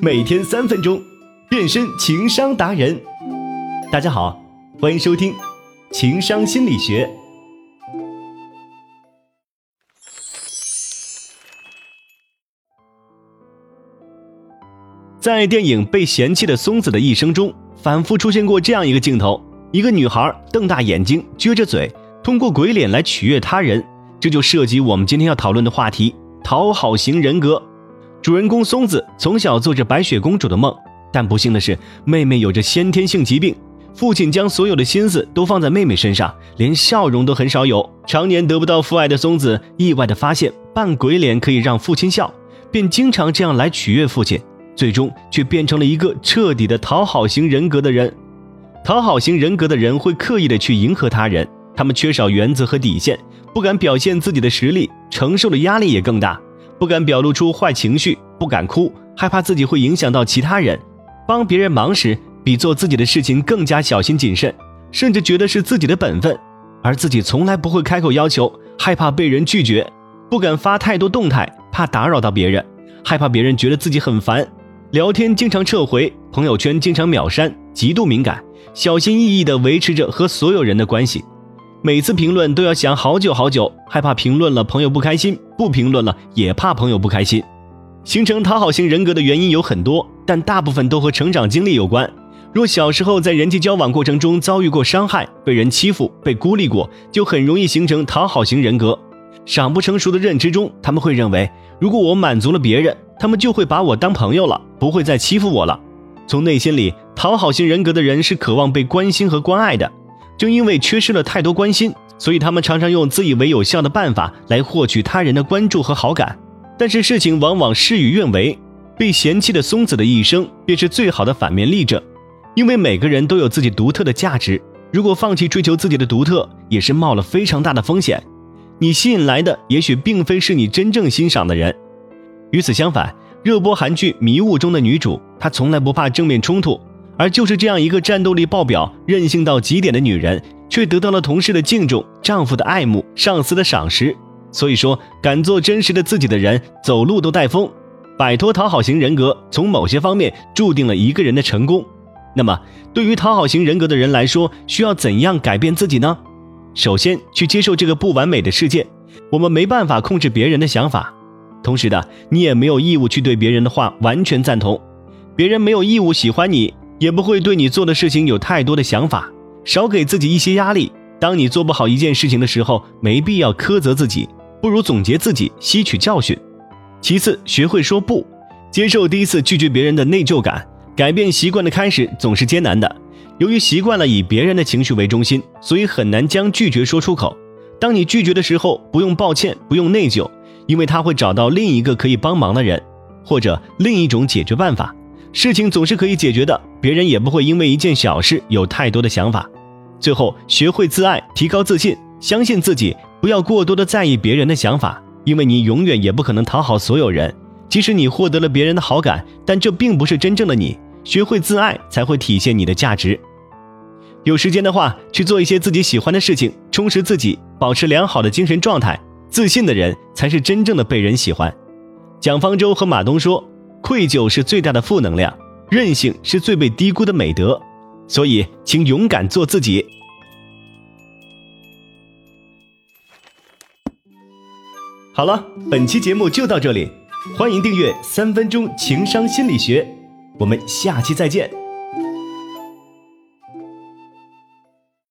每天三分钟，变身情商达人。大家好，欢迎收听情商心理学。在电影《被嫌弃的松子的一生》中，反复出现过这样一个镜头：一个女孩瞪大眼睛，撅着嘴，通过鬼脸来取悦他人。这就涉及我们今天要讨论的话题——讨好型人格。主人公松子从小做着白雪公主的梦，但不幸的是，妹妹有着先天性疾病。父亲将所有的心思都放在妹妹身上，连笑容都很少有。常年得不到父爱的松子，意外的发现扮鬼脸可以让父亲笑，便经常这样来取悦父亲。最终却变成了一个彻底的讨好型人格的人。讨好型人格的人会刻意的去迎合他人，他们缺少原则和底线，不敢表现自己的实力，承受的压力也更大。不敢表露出坏情绪，不敢哭，害怕自己会影响到其他人。帮别人忙时，比做自己的事情更加小心谨慎，甚至觉得是自己的本分，而自己从来不会开口要求，害怕被人拒绝。不敢发太多动态，怕打扰到别人，害怕别人觉得自己很烦。聊天经常撤回，朋友圈经常秒删，极度敏感，小心翼翼地维持着和所有人的关系。每次评论都要想好久好久，害怕评论了朋友不开心，不评论了也怕朋友不开心。形成讨好型人格的原因有很多，但大部分都和成长经历有关。若小时候在人际交往过程中遭遇过伤害，被人欺负，被孤立过，就很容易形成讨好型人格。尚不成熟的认知中，他们会认为，如果我满足了别人，他们就会把我当朋友了，不会再欺负我了。从内心里，讨好型人格的人是渴望被关心和关爱的。正因为缺失了太多关心，所以他们常常用自以为有效的办法来获取他人的关注和好感。但是事情往往事与愿违，被嫌弃的松子的一生便是最好的反面例证。因为每个人都有自己独特的价值，如果放弃追求自己的独特，也是冒了非常大的风险。你吸引来的也许并非是你真正欣赏的人。与此相反，热播韩剧《迷雾》中的女主，她从来不怕正面冲突。而就是这样一个战斗力爆表、任性到极点的女人，却得到了同事的敬重、丈夫的爱慕、上司的赏识。所以说，敢做真实的自己的人，走路都带风。摆脱讨好型人格，从某些方面注定了一个人的成功。那么，对于讨好型人格的人来说，需要怎样改变自己呢？首先，去接受这个不完美的世界。我们没办法控制别人的想法，同时的，你也没有义务去对别人的话完全赞同。别人没有义务喜欢你。也不会对你做的事情有太多的想法，少给自己一些压力。当你做不好一件事情的时候，没必要苛责自己，不如总结自己，吸取教训。其次，学会说不，接受第一次拒绝别人的内疚感。改变习惯的开始总是艰难的，由于习惯了以别人的情绪为中心，所以很难将拒绝说出口。当你拒绝的时候，不用抱歉，不用内疚，因为他会找到另一个可以帮忙的人，或者另一种解决办法。事情总是可以解决的，别人也不会因为一件小事有太多的想法。最后，学会自爱，提高自信，相信自己，不要过多的在意别人的想法，因为你永远也不可能讨好所有人。即使你获得了别人的好感，但这并不是真正的你。学会自爱，才会体现你的价值。有时间的话，去做一些自己喜欢的事情，充实自己，保持良好的精神状态。自信的人才是真正的被人喜欢。蒋方舟和马东说。愧疚是最大的负能量，任性是最被低估的美德，所以请勇敢做自己。好了，本期节目就到这里，欢迎订阅《三分钟情商心理学》，我们下期再见。